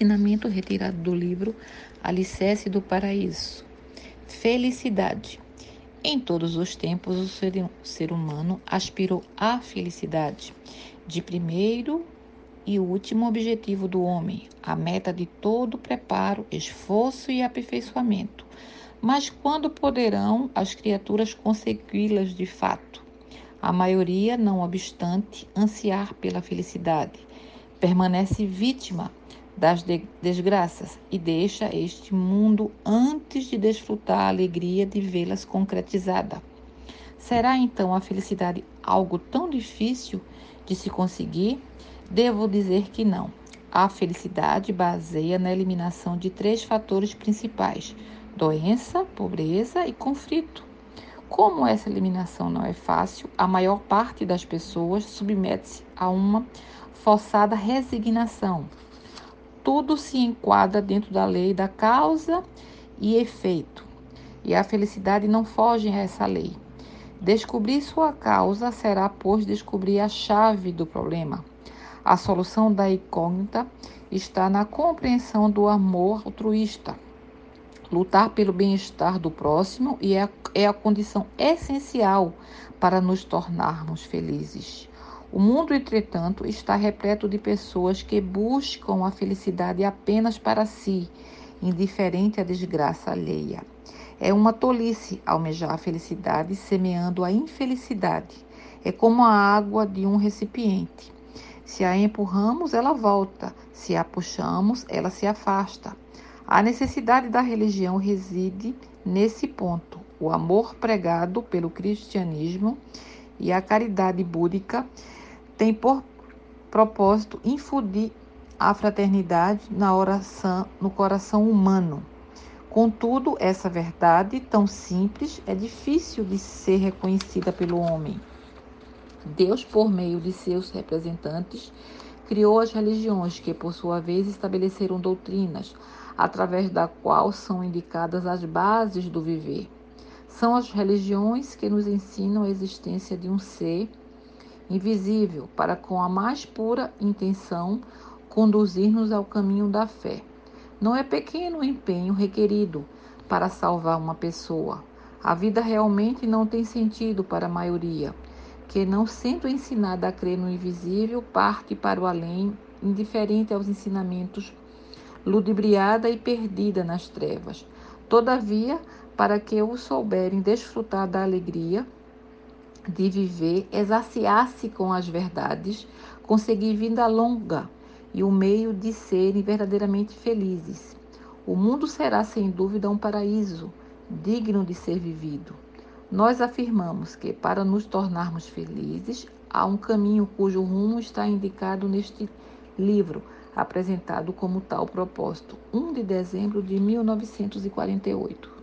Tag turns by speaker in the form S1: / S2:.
S1: ensinamento retirado do livro Alicerce do Paraíso. Felicidade. Em todos os tempos, o ser, ser humano aspirou à felicidade. De primeiro e último objetivo do homem, a meta de todo preparo, esforço e aperfeiçoamento. Mas quando poderão as criaturas consegui-las de fato? A maioria, não obstante ansiar pela felicidade, permanece vítima das desgraças e deixa este mundo antes de desfrutar a alegria de vê-las concretizada. Será então a felicidade algo tão difícil de se conseguir? Devo dizer que não. A felicidade baseia na eliminação de três fatores principais: doença, pobreza e conflito. Como essa eliminação não é fácil, a maior parte das pessoas submete-se a uma forçada resignação. Tudo se enquadra dentro da lei da causa e efeito, e a felicidade não foge a essa lei. Descobrir sua causa será, pois, descobrir a chave do problema. A solução da incógnita está na compreensão do amor altruísta. Lutar pelo bem-estar do próximo é, é a condição essencial para nos tornarmos felizes. O mundo, entretanto, está repleto de pessoas que buscam a felicidade apenas para si, indiferente à desgraça alheia. É uma tolice almejar a felicidade semeando a infelicidade. É como a água de um recipiente. Se a empurramos, ela volta. Se a puxamos, ela se afasta. A necessidade da religião reside nesse ponto. O amor pregado pelo cristianismo e a caridade búdica têm por propósito infundir a fraternidade na oração, no coração humano. Contudo, essa verdade tão simples é difícil de ser reconhecida pelo homem. Deus, por meio de seus representantes, criou as religiões, que por sua vez estabeleceram doutrinas, através da qual são indicadas as bases do viver. São as religiões que nos ensinam a existência de um ser invisível, para com a mais pura intenção conduzir-nos ao caminho da fé. Não é pequeno o empenho requerido para salvar uma pessoa. A vida realmente não tem sentido para a maioria que, não sendo ensinada a crer no invisível, parte para o além, indiferente aos ensinamentos, ludibriada e perdida nas trevas. Todavia, para que o souberem desfrutar da alegria de viver, exaciar-se com as verdades, conseguir vida longa e o meio de serem verdadeiramente felizes. O mundo será, sem dúvida, um paraíso digno de ser vivido. Nós afirmamos que, para nos tornarmos felizes, há um caminho cujo rumo está indicado neste livro, apresentado como tal propósito, 1 de dezembro de 1948.